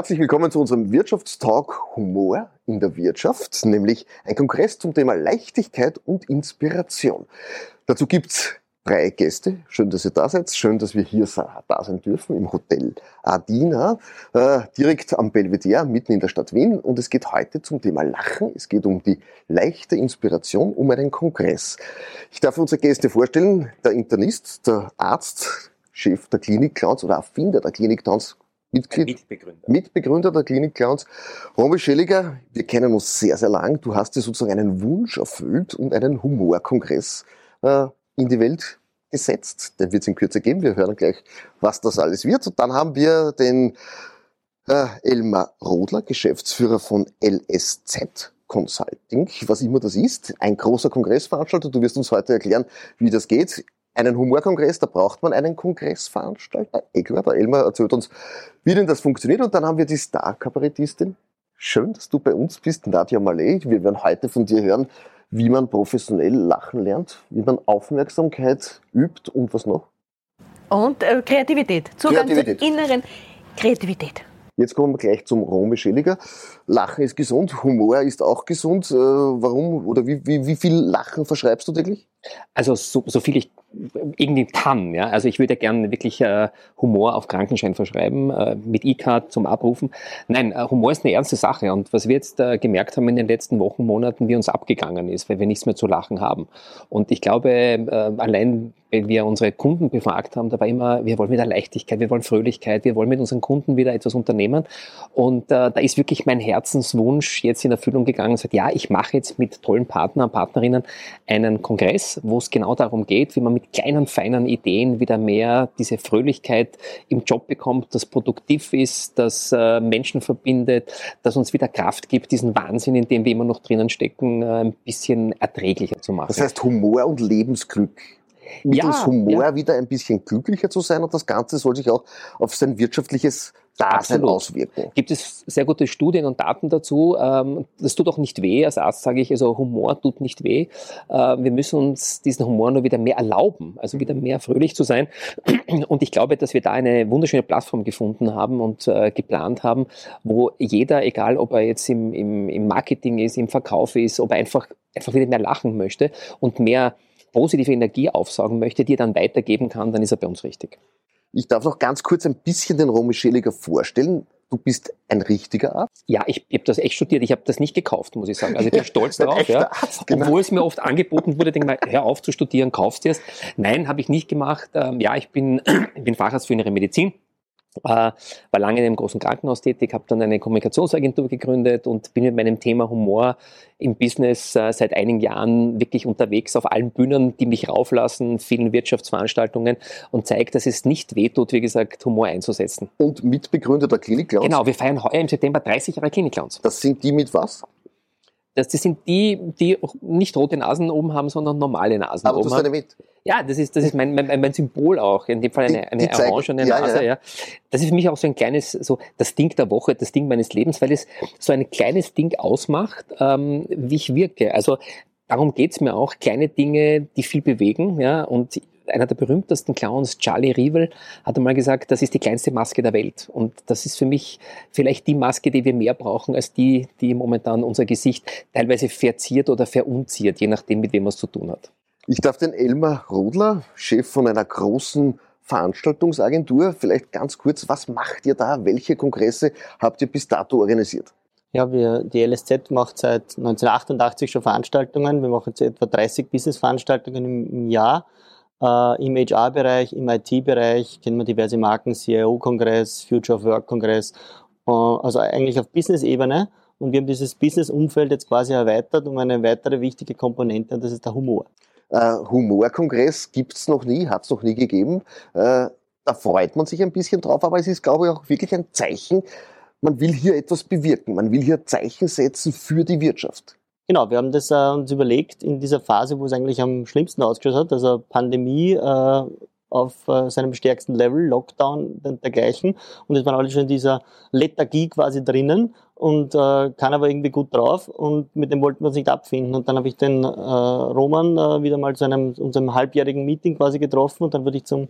Herzlich willkommen zu unserem Wirtschaftstalk Humor in der Wirtschaft, nämlich ein Kongress zum Thema Leichtigkeit und Inspiration. Dazu gibt's drei Gäste. Schön, dass ihr da seid. Schön, dass wir hier da sein dürfen im Hotel Adina, äh, direkt am Belvedere, mitten in der Stadt Wien. Und es geht heute zum Thema Lachen. Es geht um die leichte Inspiration, um einen Kongress. Ich darf unsere Gäste vorstellen. Der Internist, der Arzt, Chef der Klinik Clowns oder Erfinder der Klinik Clowns, Mitglied, Mitbegründer. Mitbegründer der Klinik Clowns. Romy Schelliger, wir kennen uns sehr, sehr lang. Du hast dir sozusagen einen Wunsch erfüllt und einen Humorkongress äh, in die Welt gesetzt. Den wird es in Kürze geben. Wir hören gleich, was das alles wird. Und dann haben wir den äh, Elmar Rodler, Geschäftsführer von LSZ Consulting, was immer das ist. Ein großer Kongressveranstalter. Du wirst uns heute erklären, wie das geht einen Humorkongress, da braucht man einen Kongressveranstalter. Klar, der Elmar erzählt uns, wie denn das funktioniert. Und dann haben wir die Star-Kabarettistin. Schön, dass du bei uns bist, Nadja Malé. Wir werden heute von dir hören, wie man professionell lachen lernt, wie man Aufmerksamkeit übt und was noch? Und äh, Kreativität. Zugang Kreativität. zur inneren Kreativität. Jetzt kommen wir gleich zum Romy Schilliger. Lachen ist gesund, Humor ist auch gesund. Äh, warum oder wie, wie, wie viel Lachen verschreibst du täglich? Also so, so viel ich irgendwie kann. Ja? Also ich würde gerne wirklich äh, Humor auf Krankenschein verschreiben, äh, mit E-Card zum Abrufen. Nein, äh, Humor ist eine ernste Sache und was wir jetzt äh, gemerkt haben in den letzten Wochen, Monaten, wie uns abgegangen ist, weil wir nichts mehr zu lachen haben. Und ich glaube, äh, allein wenn wir unsere Kunden befragt haben, da war immer, wir wollen wieder Leichtigkeit, wir wollen Fröhlichkeit, wir wollen mit unseren Kunden wieder etwas unternehmen. Und äh, da ist wirklich mein Herzenswunsch jetzt in Erfüllung gegangen und sagt, ja, ich mache jetzt mit tollen Partnern, Partnerinnen einen Kongress, wo es genau darum geht, wie man mit mit kleinen, feinen Ideen wieder mehr diese Fröhlichkeit im Job bekommt, das produktiv ist, das äh, Menschen verbindet, das uns wieder Kraft gibt, diesen Wahnsinn, in dem wir immer noch drinnen stecken, äh, ein bisschen erträglicher zu machen. Das heißt Humor und Lebensglück mittels ja, Humor ja. wieder ein bisschen glücklicher zu sein und das Ganze soll sich auch auf sein wirtschaftliches Dasein auswirken. Gibt es sehr gute Studien und Daten dazu. Ähm, das tut auch nicht weh. Als Arzt sage ich, also Humor tut nicht weh. Äh, wir müssen uns diesen Humor nur wieder mehr erlauben, also wieder mehr fröhlich zu sein. Und ich glaube, dass wir da eine wunderschöne Plattform gefunden haben und äh, geplant haben, wo jeder, egal ob er jetzt im, im, im Marketing ist, im Verkauf ist, ob er einfach, einfach wieder mehr lachen möchte und mehr positive Energie aufsaugen möchte, die er dann weitergeben kann, dann ist er bei uns richtig. Ich darf noch ganz kurz ein bisschen den Romy Scheliger vorstellen. Du bist ein richtiger Arzt? Ja, ich, ich habe das echt studiert. Ich habe das nicht gekauft, muss ich sagen. Also ich bin stolz darauf. Ja. Arzt, genau. Obwohl es mir oft angeboten wurde, denke mal, hör auf zu studieren, kaufst dir es. Nein, habe ich nicht gemacht. Ähm, ja, ich bin, ich bin Facharzt für innere Medizin war lange in einem großen Krankenhaus tätig, habe dann eine Kommunikationsagentur gegründet und bin mit meinem Thema Humor im Business äh, seit einigen Jahren wirklich unterwegs auf allen Bühnen, die mich rauflassen, vielen Wirtschaftsveranstaltungen und zeigt, dass es nicht wehtut, wie gesagt, Humor einzusetzen. Und Mitbegründer der Klinik Clowns? Genau, wir feiern heuer im September 30 Jahre Klinik Clowns. Das sind die mit was? Das, das sind die, die nicht rote Nasen oben haben, sondern normale Nasen Aber oben du hast eine mit. Ja, das ist, das ist mein, mein, mein Symbol auch. In dem Fall eine, eine orangene ja, Nase. Ja. ja. Das ist für mich auch so ein kleines, so das Ding der Woche, das Ding meines Lebens, weil es so ein kleines Ding ausmacht, ähm, wie ich wirke. Also darum geht's mir auch, kleine Dinge, die viel bewegen. Ja, und einer der berühmtesten Clowns, Charlie Rivel, hat einmal gesagt, das ist die kleinste Maske der Welt. Und das ist für mich vielleicht die Maske, die wir mehr brauchen, als die, die momentan unser Gesicht teilweise verziert oder verunziert, je nachdem, mit wem man es zu tun hat. Ich darf den Elmar Rodler, Chef von einer großen Veranstaltungsagentur, vielleicht ganz kurz, was macht ihr da? Welche Kongresse habt ihr bis dato organisiert? Ja, wir, die LSZ macht seit 1988 schon Veranstaltungen. Wir machen jetzt etwa 30 Business-Veranstaltungen im, im Jahr äh, Im HR-Bereich, im IT-Bereich kennen wir diverse Marken, CIO-Kongress, Future of Work-Kongress, äh, also eigentlich auf Business-Ebene. Und wir haben dieses Business-Umfeld jetzt quasi erweitert um eine weitere wichtige Komponente, und das ist der Humor. Äh, Humorkongress gibt's noch nie, hat's noch nie gegeben. Äh, da freut man sich ein bisschen drauf, aber es ist, glaube ich, auch wirklich ein Zeichen, man will hier etwas bewirken, man will hier Zeichen setzen für die Wirtschaft. Genau, wir haben das äh, uns überlegt in dieser Phase, wo es eigentlich am schlimmsten ausgeschaut hat, also Pandemie äh, auf äh, seinem stärksten Level, Lockdown und dergleichen. Und es waren alle schon in dieser Lethargie quasi drinnen und äh, kann aber irgendwie gut drauf und mit dem wollten wir uns nicht abfinden. Und dann habe ich den äh, Roman äh, wieder mal zu einem unserem halbjährigen Meeting quasi getroffen und dann wurde ich zum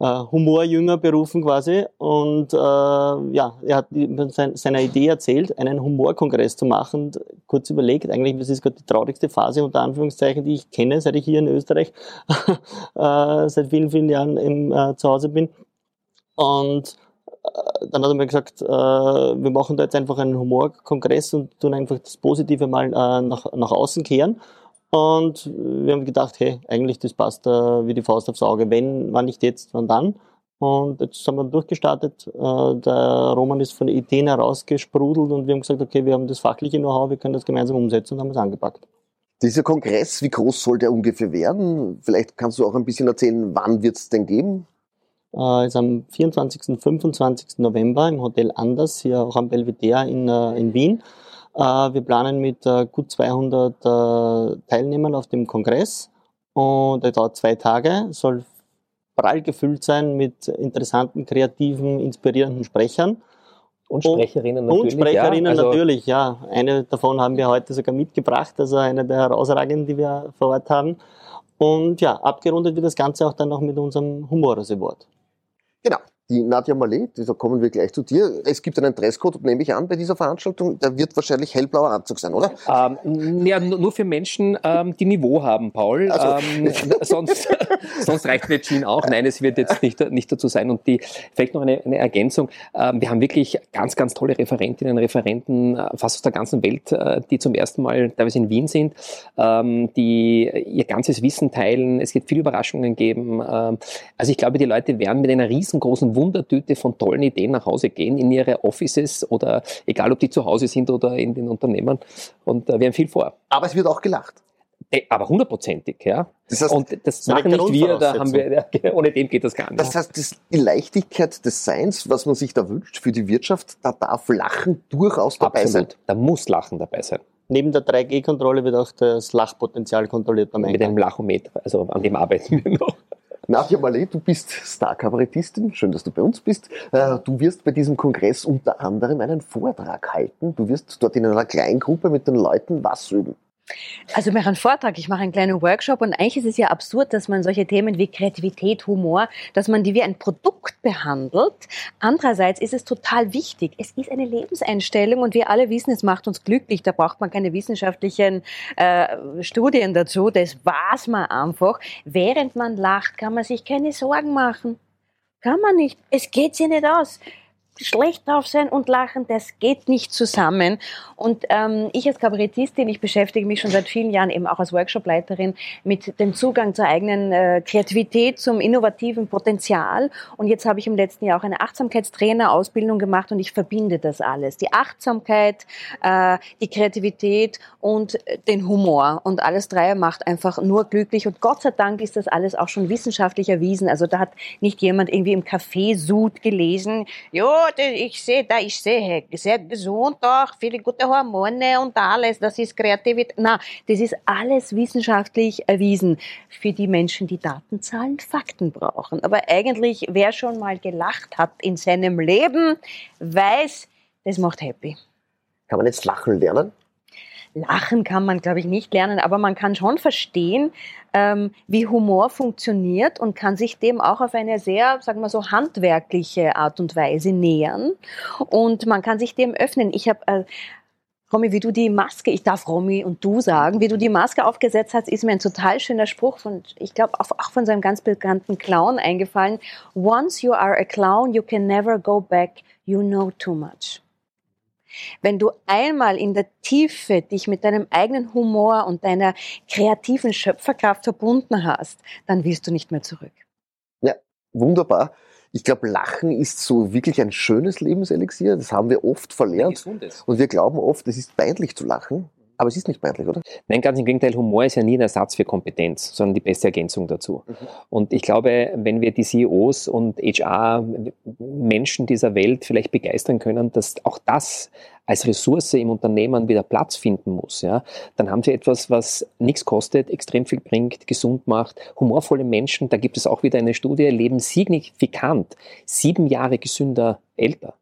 äh, Humorjünger berufen quasi. Und äh, ja, er hat sein, seiner Idee erzählt, einen Humorkongress zu machen. Kurz überlegt, eigentlich, das ist gerade die traurigste Phase unter Anführungszeichen, die ich kenne, seit ich hier in Österreich äh, seit vielen, vielen Jahren im, äh, zu Hause bin. Und äh, dann hat er mir gesagt, äh, wir machen da jetzt einfach einen Humorkongress und tun einfach das Positive mal äh, nach, nach außen kehren. Und wir haben gedacht, hey, eigentlich das passt äh, wie die Faust aufs Auge. Wenn, wann nicht jetzt, wann dann. Und jetzt haben wir durchgestartet. Äh, der Roman ist von den Ideen herausgesprudelt und wir haben gesagt, okay, wir haben das fachliche Know-how, wir können das gemeinsam umsetzen und haben es angepackt. Dieser Kongress, wie groß soll der ungefähr werden? Vielleicht kannst du auch ein bisschen erzählen, wann wird es denn geben? Äh, ist am 24. und 25. November im Hotel Anders, hier auch am Belvedere in, äh, in Wien. Äh, wir planen mit äh, gut 200 äh, Teilnehmern auf dem Kongress und er dauert zwei Tage, soll prall gefüllt sein mit interessanten, kreativen, inspirierenden Sprechern. Und Sprecherinnen natürlich. Und Sprecherinnen ja, also natürlich, ja. Eine davon haben wir heute sogar mitgebracht, also eine der herausragenden, die wir vor Ort haben. Und ja, abgerundet wird das Ganze auch dann noch mit unserem Humorous Award. Genau. Die Nadja Malé, da kommen wir gleich zu dir. Es gibt einen Dresscode, nehme ich an, bei dieser Veranstaltung. Der wird wahrscheinlich hellblauer Anzug sein, oder? Ähm, ja, nur für Menschen, ähm, die Niveau haben, Paul. Also. Ähm, sonst, sonst reicht der Jean auch. Nein, es wird jetzt nicht, nicht dazu sein. Und die, vielleicht noch eine, eine Ergänzung. Ähm, wir haben wirklich ganz, ganz tolle Referentinnen und Referenten, äh, fast aus der ganzen Welt, äh, die zum ersten Mal teilweise in Wien sind, ähm, die ihr ganzes Wissen teilen. Es wird viele Überraschungen geben. Ähm, also ich glaube, die Leute werden mit einer riesengroßen Wundertüte von tollen Ideen nach Hause gehen in ihre Offices oder egal, ob die zu Hause sind oder in den Unternehmen. Und äh, wir haben viel vor. Aber es wird auch gelacht. Äh, aber hundertprozentig, ja. Das heißt, und das machen nicht wir, da haben wir, ja, ohne dem geht das gar nicht. Das heißt, das, die Leichtigkeit des Seins, was man sich da wünscht für die Wirtschaft, da darf Lachen durchaus dabei Absolut. sein. Da muss Lachen dabei sein. Neben der 3G-Kontrolle wird auch das Lachpotenzial kontrolliert beim Eingang. Mit einem Lachometer, also an dem arbeiten wir noch. Nadja Malé, du bist Star-Kabarettistin, schön, dass du bei uns bist. Äh, du wirst bei diesem Kongress unter anderem einen Vortrag halten. Du wirst dort in einer Kleingruppe mit den Leuten was üben. Also ich mache einen Vortrag, ich mache einen kleinen Workshop und eigentlich ist es ja absurd, dass man solche Themen wie Kreativität, Humor, dass man die wie ein Produkt behandelt. Andererseits ist es total wichtig. Es ist eine Lebenseinstellung und wir alle wissen, es macht uns glücklich. Da braucht man keine wissenschaftlichen äh, Studien dazu. Das war's mal einfach. Während man lacht, kann man sich keine Sorgen machen. Kann man nicht. Es geht sich nicht aus schlecht drauf sein und lachen, das geht nicht zusammen. Und ähm, ich als Kabarettistin, ich beschäftige mich schon seit vielen Jahren eben auch als Workshopleiterin mit dem Zugang zur eigenen äh, Kreativität, zum innovativen Potenzial. Und jetzt habe ich im letzten Jahr auch eine Achtsamkeitstrainer-Ausbildung gemacht und ich verbinde das alles. Die Achtsamkeit, äh, die Kreativität und den Humor. Und alles drei macht einfach nur glücklich. Und Gott sei Dank ist das alles auch schon wissenschaftlich erwiesen. Also da hat nicht jemand irgendwie im Café Sud gelesen, jo, ich sehe, da ich sehe, sehr gesund auch, viele gute Hormone und alles, das ist Kreativität. Na, das ist alles wissenschaftlich erwiesen für die Menschen, die Daten, Zahlen, Fakten brauchen. Aber eigentlich, wer schon mal gelacht hat in seinem Leben, weiß, das macht happy. Kann man jetzt lachen lernen? Lachen kann man, glaube ich, nicht lernen, aber man kann schon verstehen, ähm, wie Humor funktioniert und kann sich dem auch auf eine sehr, sagen wir so, handwerkliche Art und Weise nähern. Und man kann sich dem öffnen. Ich habe äh, Romy, wie du die Maske, ich darf Romy und du sagen, wie du die Maske aufgesetzt hast, ist mir ein total schöner Spruch von, ich glaube, auch, von seinem ganz bekannten Clown eingefallen. Once you are a clown, you can never go back. You know too much. Wenn du einmal in der Tiefe dich mit deinem eigenen Humor und deiner kreativen Schöpferkraft verbunden hast, dann willst du nicht mehr zurück. Ja, wunderbar. Ich glaube, Lachen ist so wirklich ein schönes Lebenselixier. Das haben wir oft verlernt. Und wir glauben oft, es ist peinlich zu lachen. Aber es ist nicht peinlich, oder? Nein, ganz im Gegenteil. Humor ist ja nie ein Ersatz für Kompetenz, sondern die beste Ergänzung dazu. Mhm. Und ich glaube, wenn wir die CEOs und HR-Menschen dieser Welt vielleicht begeistern können, dass auch das als Ressource im Unternehmen wieder Platz finden muss, ja, dann haben sie etwas, was nichts kostet, extrem viel bringt, gesund macht. Humorvolle Menschen, da gibt es auch wieder eine Studie, leben signifikant sieben Jahre gesünder älter.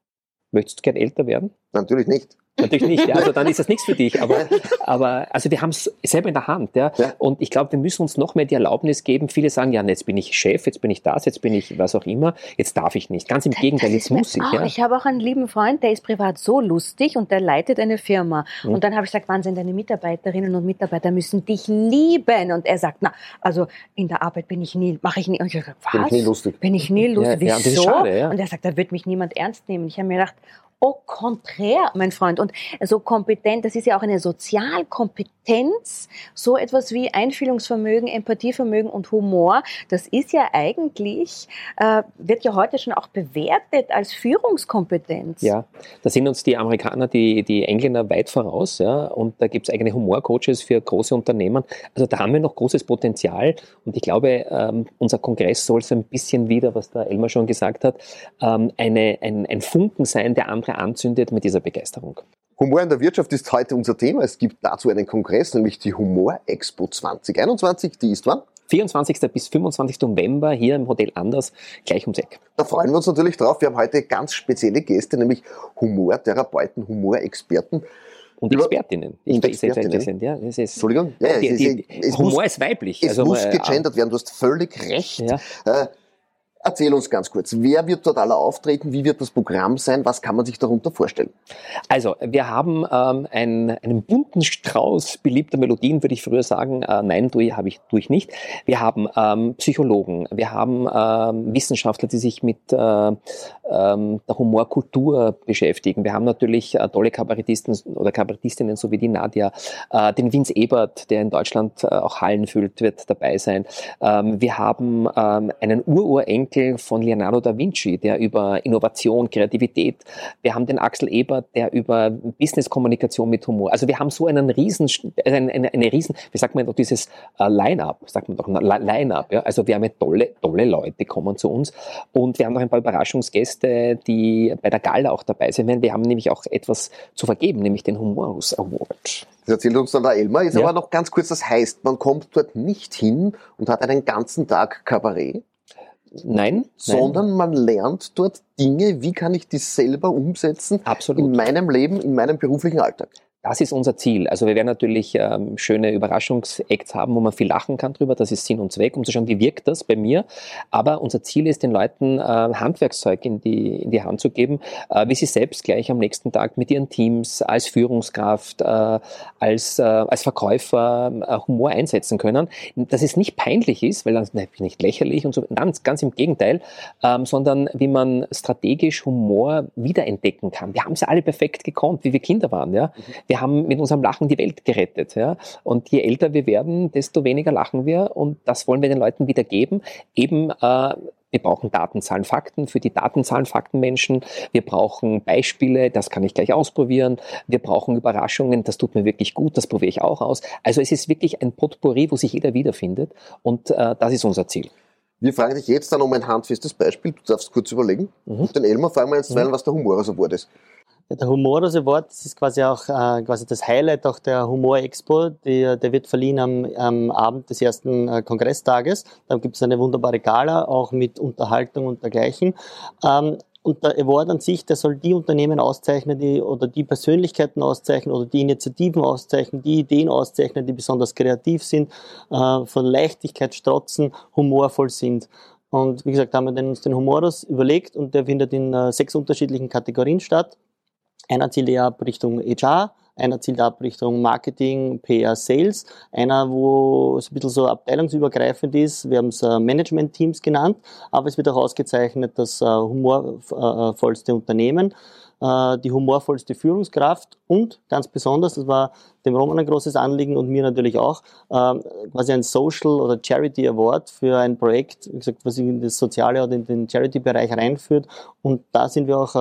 Möchtest du gern älter werden? Natürlich nicht. Natürlich nicht. Ja. Also dann ist das nichts für dich. Aber, aber also wir haben es selber in der Hand. Ja. ja. Und ich glaube, wir müssen uns noch mehr die Erlaubnis geben. Viele sagen, ja, jetzt bin ich Chef, jetzt bin ich das, jetzt bin ich was auch immer. Jetzt darf ich nicht. Ganz im Gegenteil, jetzt muss ich. Ja. Ich habe auch einen lieben Freund, der ist privat so lustig und der leitet eine Firma. Mhm. Und dann habe ich gesagt, Wahnsinn, deine Mitarbeiterinnen und Mitarbeiter müssen dich lieben. Und er sagt, na, also in der Arbeit bin ich nie, mache ich nie. Und ich sage, was? Bin ich nie lustig. Bin ich nie lustig. Ja, Wieso? Ja, schade, und er sagt, da wird mich niemand ernst nehmen. Ich habe mir gedacht, au contraire, mein Freund. Und so kompetent, das ist ja auch eine Sozialkompetenz, so etwas wie Einfühlungsvermögen, Empathievermögen und Humor. Das ist ja eigentlich, äh, wird ja heute schon auch bewertet als Führungskompetenz. Ja, da sind uns die Amerikaner, die, die Engländer weit voraus. Ja, und da gibt es eigene Humorcoaches für große Unternehmen. Also da haben wir noch großes Potenzial. Und ich glaube, ähm, unser Kongress soll so ein bisschen wieder, was der Elmar schon gesagt hat, ähm, eine, ein, ein Funken sein, der andere andere anzündet mit dieser Begeisterung. Humor in der Wirtschaft ist heute unser Thema. Es gibt dazu einen Kongress, nämlich die Humor Expo 2021. Die ist wann? 24. bis 25. November hier im Hotel Anders, gleich ums Eck. Da freuen wir uns natürlich drauf. Wir haben heute ganz spezielle Gäste, nämlich Humortherapeuten, Humorexperten. Und Expertinnen. Ich, und Expertinnen. Sind, ja, es ist, Entschuldigung. Ja, die, die, es Humor muss, ist weiblich. Es also, muss äh, gegendert werden, du hast völlig recht. Ja. Äh, Erzähl uns ganz kurz, wer wird dort alle auftreten, wie wird das Programm sein, was kann man sich darunter vorstellen? Also, wir haben ähm, einen, einen bunten Strauß beliebter Melodien, würde ich früher sagen. Äh, nein, tue, habe ich, tue ich nicht. Wir haben ähm, Psychologen, wir haben ähm, Wissenschaftler, die sich mit äh, ähm, der Humorkultur beschäftigen. Wir haben natürlich äh, tolle Kabarettisten oder Kabarettistinnen, so wie die Nadia, äh, den Vince Ebert, der in Deutschland äh, auch Hallen füllt, wird dabei sein. Ähm, wir haben ähm, einen Ururenkel, Artikel von Leonardo da Vinci, der über Innovation, Kreativität, wir haben den Axel Ebert, der über Business-Kommunikation mit Humor, also wir haben so einen riesen, eine, eine, eine riesen, wie sagt man doch, dieses uh, Line-Up, sagt man doch, Line-Up, ja, also wir haben tolle, tolle Leute kommen zu uns und wir haben noch ein paar Überraschungsgäste, die bei der Gala auch dabei sind werden. Wir haben nämlich auch etwas zu vergeben, nämlich den Humorus Award. Das erzählt uns dann der Elmar. Ist ja. aber noch ganz kurz, das heißt, man kommt dort nicht hin und hat einen ganzen Tag Kabarett, Nein. Sondern nein. man lernt dort Dinge, wie kann ich die selber umsetzen Absolut. in meinem Leben, in meinem beruflichen Alltag. Das ist unser Ziel. Also wir werden natürlich ähm, schöne Überraschungsacts haben, wo man viel lachen kann drüber. Das ist Sinn und Zweck, um zu schauen, wie wirkt das bei mir. Aber unser Ziel ist, den Leuten äh, Handwerkszeug in die, in die Hand zu geben, äh, wie sie selbst gleich am nächsten Tag mit ihren Teams als Führungskraft, äh, als, äh, als Verkäufer äh, Humor einsetzen können. Dass es nicht peinlich ist, weil das nicht lächerlich und so, ganz, ganz im Gegenteil, ähm, sondern wie man strategisch Humor wiederentdecken kann. Wir haben es alle perfekt gekonnt, wie wir Kinder waren. Ja? Wir wir haben mit unserem Lachen die Welt gerettet. Ja? Und je älter wir werden, desto weniger lachen wir. Und das wollen wir den Leuten wieder geben. Eben, äh, wir brauchen Daten, Zahlen, Fakten für die Datenzahlen, Faktenmenschen. Wir brauchen Beispiele, das kann ich gleich ausprobieren. Wir brauchen Überraschungen, das tut mir wirklich gut, das probiere ich auch aus. Also es ist wirklich ein Potpourri, wo sich jeder wiederfindet. Und äh, das ist unser Ziel. Wir fragen dich jetzt dann um ein handfestes Beispiel. Du darfst kurz überlegen. Mhm. Den Elmar fragen wir jetzt, mhm. was der Humor so Award ist. Ja, der Humorous Award, das ist quasi auch äh, quasi das Highlight auch der Humor Expo. Die, der wird verliehen am, am Abend des ersten äh, Kongresstages. Da gibt es eine wunderbare Gala, auch mit Unterhaltung und dergleichen. Ähm, und der Award an sich, der soll die Unternehmen auszeichnen, die oder die Persönlichkeiten auszeichnen oder die Initiativen auszeichnen, die Ideen auszeichnen, die besonders kreativ sind, äh, von Leichtigkeit strotzen, humorvoll sind. Und wie gesagt, haben wir uns den Humorus überlegt und der findet in äh, sechs unterschiedlichen Kategorien statt. Einer zielt eher ab Richtung HR, einer zielt ab Richtung Marketing, PR, Sales, einer, wo es ein bisschen so abteilungsübergreifend ist, wir haben es äh, Management-Teams genannt, aber es wird auch ausgezeichnet das äh, humorvollste Unternehmen, äh, die humorvollste Führungskraft und ganz besonders, das war dem Roman ein großes Anliegen und mir natürlich auch, quasi ein Social oder Charity Award für ein Projekt, wie gesagt, was in das Soziale oder in den Charity-Bereich reinführt. Und da sind wir auch,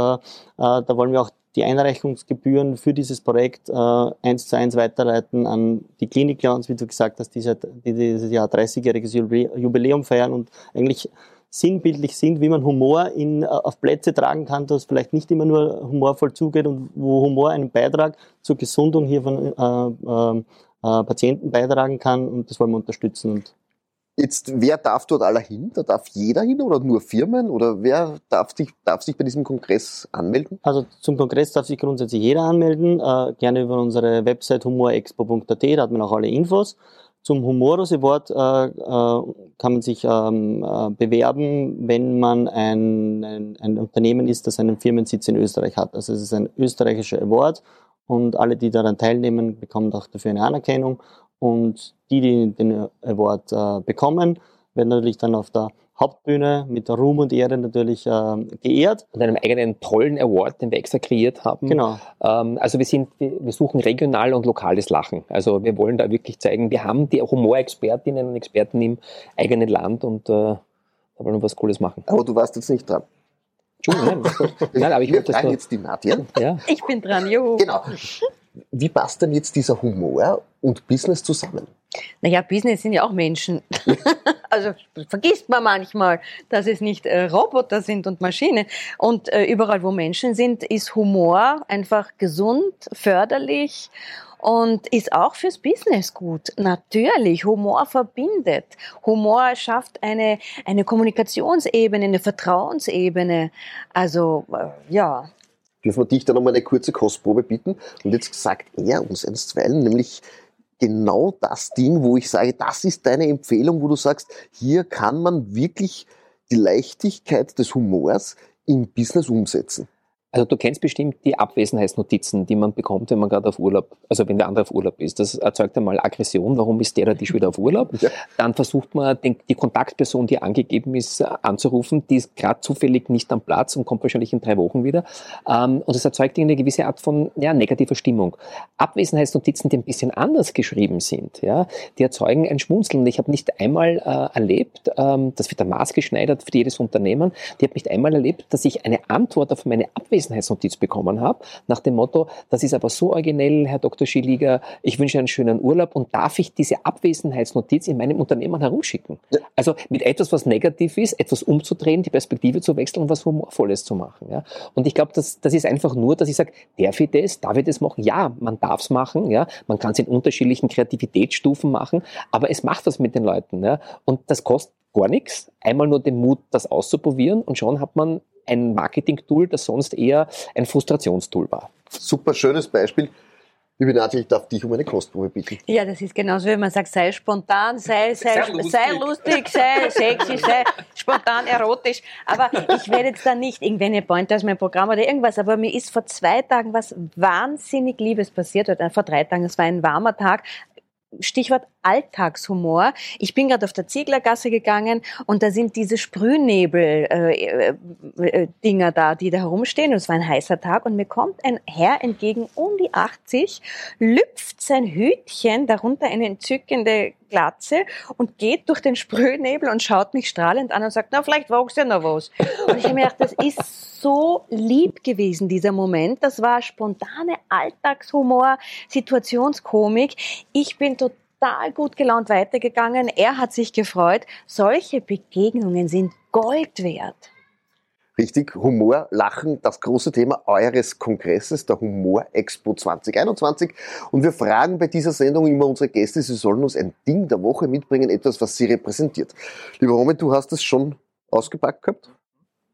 da wollen wir auch die Einreichungsgebühren für dieses Projekt äh, eins zu eins weiterleiten an die Klinik wie du gesagt hast, die, die dieses Jahr 30-jähriges Jubiläum feiern und eigentlich sinnbildlich sind, wie man Humor in, äh, auf Plätze tragen kann, dass vielleicht nicht immer nur humorvoll zugeht und wo Humor einen Beitrag zur Gesundung hier von äh, äh, äh Patienten beitragen kann und das wollen wir unterstützen. Und Jetzt, wer darf dort aller hin? Da darf jeder hin oder nur Firmen? Oder wer darf sich, darf sich bei diesem Kongress anmelden? Also zum Kongress darf sich grundsätzlich jeder anmelden, äh, gerne über unsere Website humorexpo.at, da hat man auch alle Infos. Zum Humoros Award äh, äh, kann man sich ähm, äh, bewerben, wenn man ein, ein, ein Unternehmen ist, das einen Firmensitz in Österreich hat. Also es ist ein österreichischer Award und alle, die daran teilnehmen, bekommen auch dafür eine Anerkennung. Und die, die den Award äh, bekommen, werden natürlich dann auf der Hauptbühne mit Ruhm und Ehre natürlich äh, geehrt. Und einem eigenen tollen Award, den wir extra kreiert haben. Genau. Ähm, also wir sind, wir, wir suchen regional und lokales Lachen. Also wir wollen da wirklich zeigen, wir haben die Humorexpertinnen und Experten im eigenen Land und äh, da wollen wir was Cooles machen. Aber du warst jetzt nicht dran. Entschuldigung, nein, nein, aber ich Wir wollte das jetzt die Nadja. ja. Ich bin dran, juhu. Genau. Wie passt denn jetzt dieser Humor und Business zusammen? Naja, Business sind ja auch Menschen. also vergisst man manchmal, dass es nicht äh, Roboter sind und Maschinen. Und äh, überall, wo Menschen sind, ist Humor einfach gesund, förderlich und ist auch fürs Business gut. Natürlich, Humor verbindet. Humor schafft eine, eine Kommunikationsebene, eine Vertrauensebene. Also, äh, ja, Dürfen wir dich da nochmal eine kurze Kostprobe bitten? Und jetzt sagt er uns einstweilen, nämlich genau das Ding, wo ich sage, das ist deine Empfehlung, wo du sagst, hier kann man wirklich die Leichtigkeit des Humors im Business umsetzen. Also du kennst bestimmt die Abwesenheitsnotizen, die man bekommt, wenn man gerade auf Urlaub, also wenn der andere auf Urlaub ist. Das erzeugt einmal Aggression, warum ist der die schon wieder auf Urlaub? Ja. Dann versucht man den, die Kontaktperson, die angegeben ist, anzurufen. Die ist gerade zufällig nicht am Platz und kommt wahrscheinlich in drei Wochen wieder. Ähm, und es erzeugt eine gewisse Art von ja, negativer Stimmung. Abwesenheitsnotizen, die ein bisschen anders geschrieben sind, ja, die erzeugen ein Schmunzeln. Ich habe nicht einmal äh, erlebt, ähm, das wird der maßgeschneidert für jedes Unternehmen, die habe nicht einmal erlebt, dass ich eine Antwort auf meine Abwesenheitsnotiz bekommen habe, nach dem Motto, das ist aber so originell, Herr Dr. Schiliger, ich wünsche einen schönen Urlaub und darf ich diese Abwesenheitsnotiz in meinem Unternehmen herumschicken? Ja. Also mit etwas, was negativ ist, etwas umzudrehen, die Perspektive zu wechseln und was Humorvolles zu machen. Ja? Und ich glaube, das, das ist einfach nur, dass ich sage, darf ich das, darf ich das machen? Ja, man darf es machen, ja, man kann es in unterschiedlichen Kreativitätsstufen machen, aber es macht was mit den Leuten. Ja? Und das kostet gar nichts, einmal nur den Mut, das auszuprobieren und schon hat man ein Marketing-Tool, das sonst eher ein Frustrationstool war. Super schönes Beispiel. Liebe Nadja, ich darf dich um eine Kostprobe bitten. Ja, das ist genauso, wie man sagt, sei spontan, sei, sei, Sei sei, lustig. lustig. sei sexy, sei spontan, erotisch. Aber ich werde jetzt da nicht irgendwie eine Pointe aus meinem Programm oder irgendwas, aber mir ist vor zwei Tagen was wahnsinnig Liebes passiert, oder vor drei Tagen, es war ein warmer Tag, Stichwort Alltagshumor. Ich bin gerade auf der Zieglergasse gegangen und da sind diese Sprühnebel-Dinger da, die da herumstehen. Und es war ein heißer Tag und mir kommt ein Herr entgegen um die 80, lüpft sein Hütchen, darunter eine entzückende Glatze und geht durch den Sprühnebel und schaut mich strahlend an und sagt, na, vielleicht wagst du ja noch was. Und ich habe mir gedacht, das ist so lieb gewesen, dieser Moment. Das war spontane Alltagshumor, Situationskomik. Ich bin total gut gelaunt weitergegangen. Er hat sich gefreut. Solche Begegnungen sind Gold wert. Richtig, Humor, Lachen, das große Thema eures Kongresses, der Humor Expo 2021. Und wir fragen bei dieser Sendung immer unsere Gäste, sie sollen uns ein Ding der Woche mitbringen, etwas, was sie repräsentiert. Lieber Roman, du hast es schon ausgepackt gehabt?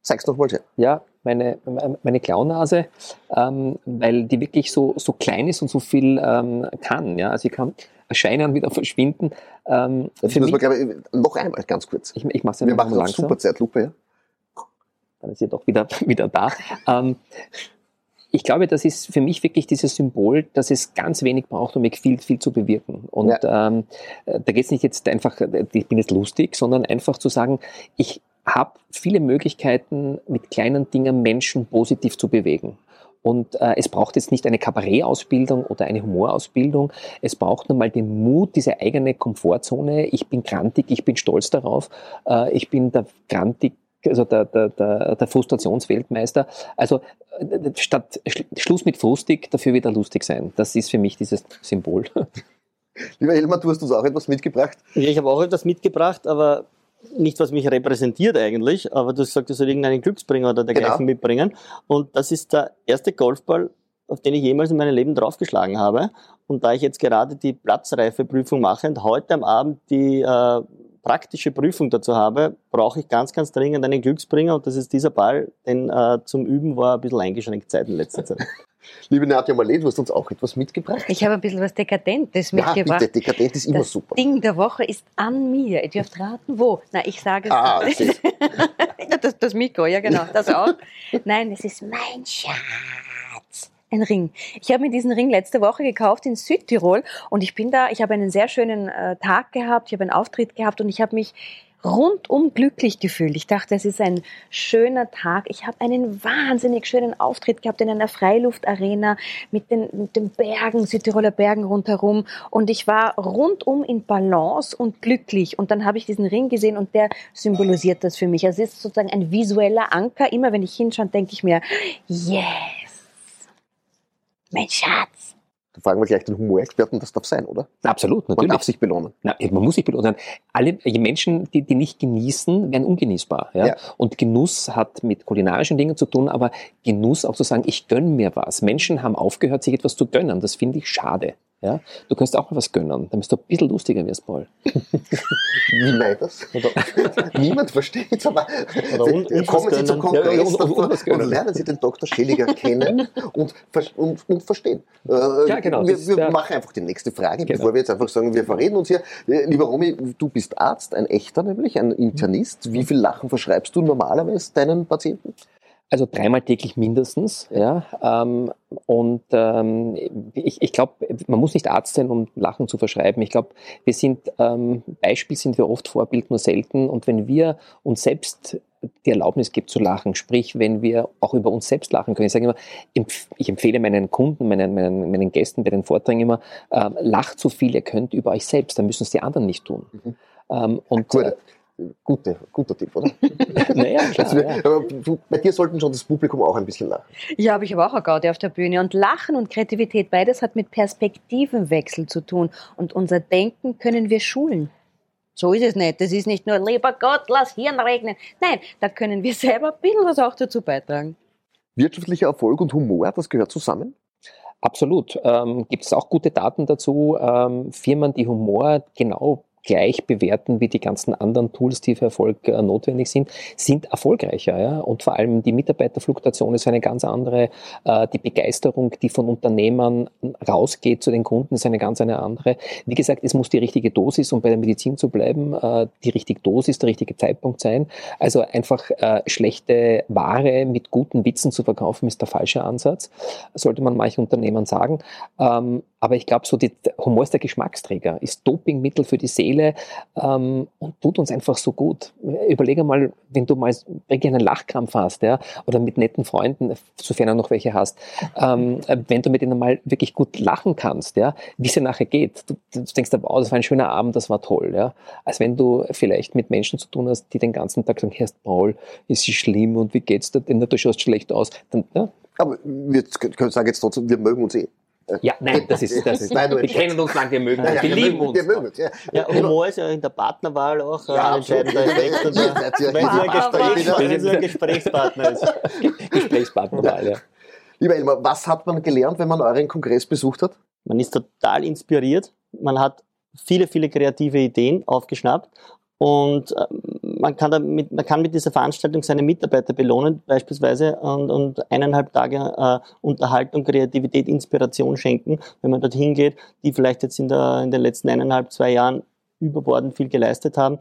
Zeig's noch mal her. Ja, meine, meine Klaunase, ähm, weil die wirklich so, so klein ist und so viel ähm, kann. Ja? Also ich kann erscheinen und wieder verschwinden. Ähm, Das müssen wir, glaube ich, noch einmal ganz kurz. ich, ich mache es Wir machen auf super Zeitlupe, ja? dann ist sie doch wieder, wieder da. Ähm, ich glaube, das ist für mich wirklich dieses Symbol, dass es ganz wenig braucht, um viel, viel zu bewirken. Und ähm, äh, da geht es nicht jetzt einfach, äh, ich bin jetzt lustig, sondern einfach zu sagen, ich habe viele Möglichkeiten, mit kleinen Dingen Menschen positiv zu bewegen. Und äh, es braucht jetzt nicht eine Kabarettausbildung oder eine Humorausbildung. Es braucht nur mal den Mut, diese eigene Komfortzone. Ich bin grantig, ich bin stolz darauf. Äh, ich bin der grantig, also der, der, der, der Frustrationsweltmeister. Also äh, statt Sch Schluss mit frustig, dafür wieder lustig sein. Das ist für mich dieses Symbol. Lieber Elmar, du hast uns auch etwas mitgebracht. Ja, ich habe auch etwas mitgebracht, aber nicht, was mich repräsentiert eigentlich, aber du sagst, du soll irgendeinen Glücksbringer oder dergleichen Genau. mitbringen. Und das ist der erste Golfball, auf den ich jemals in meinem Leben draufgeschlagen habe. Und da ich jetzt gerade die Platzreifeprüfung mache und heute am Abend die äh, praktische Prüfung dazu habe, brauche ich ganz, ganz dringend einen Glücksbringer und das ist dieser Ball, denn äh, zum Üben war ein bisschen eingeschränkt Zeit in letzter Zeit. Liebe Nadja Malé, du hast uns auch etwas mitgebracht. Ich habe ein bisschen was Dekadentes Ja, mitgebracht. bitte, dekadent ist immer das super. Ding der Woche ist an mir. Ihr dürft raten, wo. Na, ich sage es. Ah. Ja, das, das Mikro, ja genau, das auch. Nein, es ist mein Schatz. Ein Ring. Ich habe mir diesen Ring letzte Woche gekauft in Südtirol und ich bin da, ich habe einen sehr schönen äh, Tag gehabt, ich habe einen Auftritt gehabt und ich habe mich rundum glücklich gefühlt. Ich dachte, es ist ein schöner Tag. Ich habe einen wahnsinnig schönen Auftritt gehabt in einer Freiluftarena mit den, mit den Bergen, Südtiroler Bergen rundherum. Und ich war rundum in Balance und glücklich. Und dann habe ich diesen Ring gesehen und der symbolisiert das für mich. Also es ist sozusagen ein visueller Anker. Immer wenn ich hinschaue, denke ich mir, yes, mein Schatz. Fragen wir gleich den Humorexperten, das darf sein, oder? Absolut, Man natürlich. darf sich belohnen. Na, man muss sich belohnen. Alle die Menschen, die, die nicht genießen, werden ungenießbar. Ja? Ja. Und Genuss hat mit kulinarischen Dingen zu tun, aber Genuss auch zu sagen, ich gönne mir was. Menschen haben aufgehört, sich etwas zu gönnen. Das finde ich schade. Ja? Du kannst auch mal was gönnen, damit du ein bisschen lustiger wirst, Paul. Wie meint das? Niemand versteht es, aber kommen Sie zur gönnen. Ja, und- und- und und, lernen Sie den Dr. Schilliger kennen und, ver- und, und verstehen. Äh, Ja, genau, Wir, wir der- machen einfach die nächste Frage, Genau. bevor wir jetzt einfach sagen, wir verreden uns hier. Äh, Lieber Romy, du bist Arzt, ein echter nämlich, ein Internist. Wie viel Lachen verschreibst du normalerweise deinen Patienten? Also dreimal täglich mindestens, ja. Ähm, und ähm, ich, ich glaube, man muss nicht Arzt sein, um Lachen zu verschreiben. Ich glaube, wir sind ähm, Beispiel sind wir oft, Vorbild nur selten. Und wenn wir uns selbst die Erlaubnis gibt zu lachen, sprich, wenn wir auch über uns selbst lachen können. Ich sage immer, ich empfehle meinen Kunden, meinen, meinen, meinen Gästen bei den Vorträgen immer, ähm, lacht so viel ihr könnt über euch selbst, dann müssen es die anderen nicht tun. Mhm. Ähm, und Gut, äh, gute, guter Tipp, oder? naja, klar, Also, ja. aber bei dir sollten schon das Publikum auch ein bisschen lachen. Ja, aber ich habe auch eine Gaude auf der Bühne. Und Lachen und Kreativität, beides hat mit Perspektivenwechsel zu tun. Und unser Denken können wir schulen. So ist es nicht. Das ist nicht nur, lieber Gott, lass Hirn regnen. Nein, da können wir selber ein bisschen was auch dazu beitragen. Wirtschaftlicher Erfolg und Humor, das gehört zusammen? Absolut. Ähm, Gibt es auch gute Daten dazu? Ähm, Firmen, die Humor genau gleich bewerten wie die ganzen anderen Tools, die für Erfolg äh, notwendig sind, sind erfolgreicher. Ja? Und vor allem die Mitarbeiterfluktuation ist eine ganz andere. Äh, die Begeisterung, die von Unternehmern rausgeht zu den Kunden, ist eine ganz eine andere. Wie gesagt, es muss die richtige Dosis, um bei der Medizin zu bleiben, äh, die richtige Dosis, der richtige Zeitpunkt sein. Also einfach äh, schlechte Ware mit guten Witzen zu verkaufen, ist der falsche Ansatz, sollte man manchen Unternehmern sagen. Ähm, aber ich glaube, so die, Humor ist der Geschmacksträger, ist Dopingmittel für die Seele ähm, und tut uns einfach so gut. Überlege mal, wenn du mal einen Lachkrampf hast, ja, oder mit netten Freunden, sofern du noch welche hast, ähm, wenn du mit ihnen mal wirklich gut lachen kannst, ja, wie es dir nachher geht. Du, du denkst, wow, das war ein schöner Abend, das war toll, ja. Als wenn du vielleicht mit Menschen zu tun hast, die den ganzen Tag sagen, Herr Paul, ist es schlimm und wie geht's dir denn? Du schaust schlecht aus. Dann, ja, Aber wir können sagen jetzt trotzdem, wir mögen uns eh. Ja, nein, das ist, das ist Nein, wir kennen uns lang, wir mögen uns, Ja, wir lieben uns. Wir mögen uns, ja. Ja, Humor ist ja in der Partnerwahl auch äh, Ja, ein entscheidender. Effekt. Wenn sie ein, Gesprächspartner ist. Gesprächspartnerwahl, ja. Lieber Elmar, was hat man gelernt, wenn man euren Kongress besucht hat? Man ist total inspiriert. Man hat viele, viele kreative Ideen aufgeschnappt. Und äh, man kann, damit, man kann mit dieser Veranstaltung seine Mitarbeiter belohnen, beispielsweise, und, und eineinhalb Tage äh, Unterhaltung, Kreativität, Inspiration schenken, wenn man dorthin geht, die vielleicht jetzt in, der, in den letzten eineinhalb, zwei Jahren überbordend viel geleistet haben.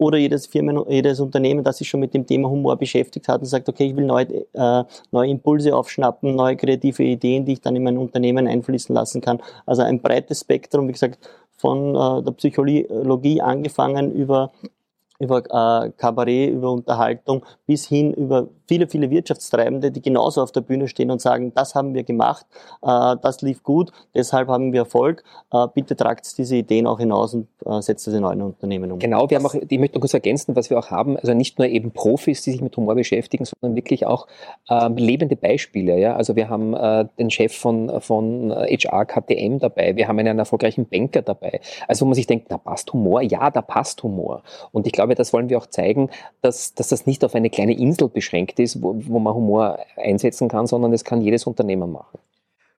Oder jedes Firmen, jedes Unternehmen, das sich schon mit dem Thema Humor beschäftigt hat und sagt, okay, ich will neue, äh, neue Impulse aufschnappen, neue kreative Ideen, die ich dann in mein Unternehmen einfließen lassen kann. Also ein breites Spektrum, wie gesagt, von äh, der Psychologie angefangen über über äh, Kabarett, über Unterhaltung bis hin über viele, viele Wirtschaftstreibende, die genauso auf der Bühne stehen und sagen, das haben wir gemacht, äh, das lief gut, deshalb haben wir Erfolg. Äh, bitte tragt diese Ideen auch hinaus und äh, setzt das in euren Unternehmen um. Genau, wir haben auch, ich möchte noch kurz ergänzen, was wir auch haben, also nicht nur eben Profis, die sich mit Humor beschäftigen, sondern wirklich auch ähm, lebende Beispiele. Ja? Also wir haben äh, den Chef von, von HR KTM dabei, wir haben einen erfolgreichen Banker dabei. Also wo man sich denkt, da passt Humor, ja, da passt Humor. Und ich glaube, das wollen wir auch zeigen, dass, dass das nicht auf eine kleine Insel beschränkt ist, wo, wo man Humor einsetzen kann, sondern das kann jedes Unternehmen machen.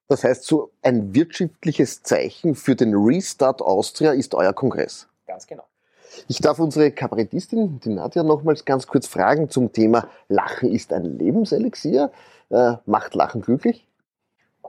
Das heißt, so ein wirtschaftliches Zeichen für den Restart Austria ist euer Kongress. Ganz genau. Ich darf unsere Kabarettistin, die Nadja, nochmals ganz kurz fragen zum Thema Lachen ist ein Lebenselixier. Äh, macht Lachen glücklich?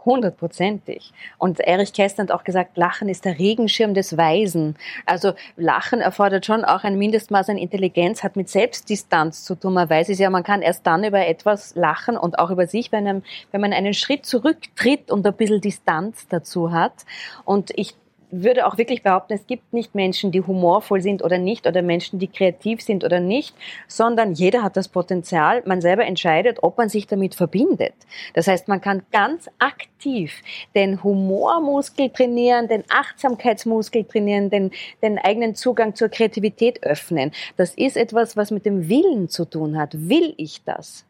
Hundertprozentig. Und Erich Kästner hat auch gesagt, Lachen ist der Regenschirm des Weisen. Also Lachen erfordert schon auch ein Mindestmaß an Intelligenz, hat mit Selbstdistanz zu tun. Man weiß es ja, man kann erst dann über etwas lachen und auch über sich, wenn, einem, wenn man einen Schritt zurücktritt und ein bisschen Distanz dazu hat. Und ich würde auch wirklich behaupten, es gibt nicht Menschen, die humorvoll sind oder nicht oder Menschen, die kreativ sind oder nicht, sondern jeder hat das Potenzial. Man selber entscheidet, ob man sich damit verbindet. Das heißt, man kann ganz aktiv den Humormuskel trainieren, den Achtsamkeitsmuskel trainieren, den, den eigenen Zugang zur Kreativität öffnen. Das ist etwas, was mit dem Willen zu tun hat. Will ich das?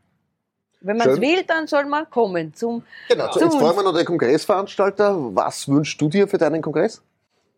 Wenn man es will, dann soll man kommen zum. Genau, zum jetzt freuen wir noch den Kongressveranstalter. Was wünschst du dir für deinen Kongress?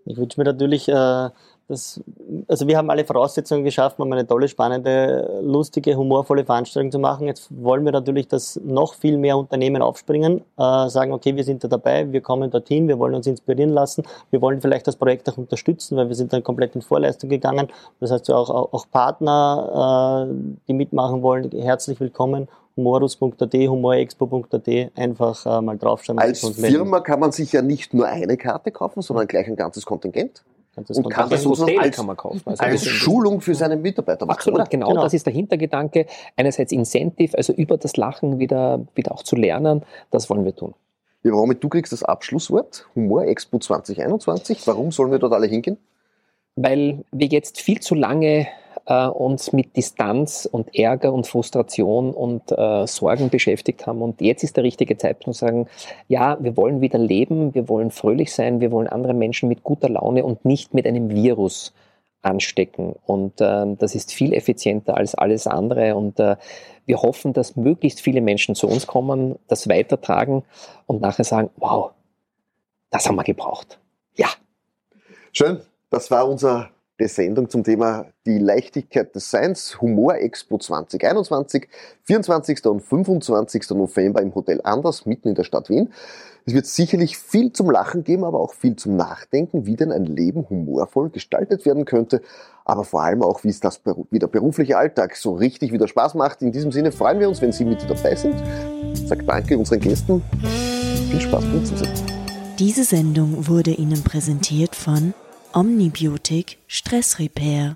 Ich wünsche mir natürlich, äh, dass, also wir haben alle Voraussetzungen geschaffen, um eine tolle, spannende, lustige, humorvolle Veranstaltung zu machen. Jetzt wollen wir natürlich, dass noch viel mehr Unternehmen aufspringen, äh, sagen, okay, wir sind da dabei, wir kommen dorthin, wir wollen uns inspirieren lassen, wir wollen vielleicht das Projekt auch unterstützen, weil wir sind dann komplett in Vorleistung gegangen. Das heißt, auch, auch Partner, äh, die mitmachen wollen, herzlich willkommen humorus.at, humorexpo.at einfach äh, mal draufschauen. Als Firma kann man sich ja nicht nur eine Karte kaufen, sondern gleich ein ganzes Kontingent. Ganzes und kann das sozusagen als, kann man kaufen. Also als Schulung für seine Mitarbeiter machen. Absolut, genau, genau, das ist der Hintergedanke. Einerseits Incentive, also über das Lachen wieder, wieder auch zu lernen, das wollen wir tun. Ja, Romit, du kriegst das Abschlusswort, Humor Expo 2021. Warum sollen wir dort alle hingehen? Weil wir jetzt viel zu lange äh, uns mit Distanz und Ärger und Frustration und äh, Sorgen beschäftigt haben. Und jetzt ist der richtige Zeitpunkt zu sagen, ja, wir wollen wieder leben, wir wollen fröhlich sein, wir wollen andere Menschen mit guter Laune und nicht mit einem Virus anstecken. Und äh, das ist viel effizienter als alles andere. Und äh, wir hoffen, dass möglichst viele Menschen zu uns kommen, das weitertragen und nachher sagen, wow, das haben wir gebraucht. Ja. Schön. Das war unser der Sendung zum Thema die Leichtigkeit des Seins, Humor Expo 2021, 24. und 25. November im Hotel Anders, mitten in der Stadt Wien. Es wird sicherlich viel zum Lachen geben, aber auch viel zum Nachdenken, wie denn ein Leben humorvoll gestaltet werden könnte, aber vor allem auch, wie es das, wie der berufliche Alltag so richtig wieder Spaß macht. In diesem Sinne freuen wir uns, wenn Sie mit dabei sind. Sage danke unseren Gästen. Viel Spaß beim Zusehen. Diese Sendung wurde Ihnen präsentiert von Omnibiotik Stress Repair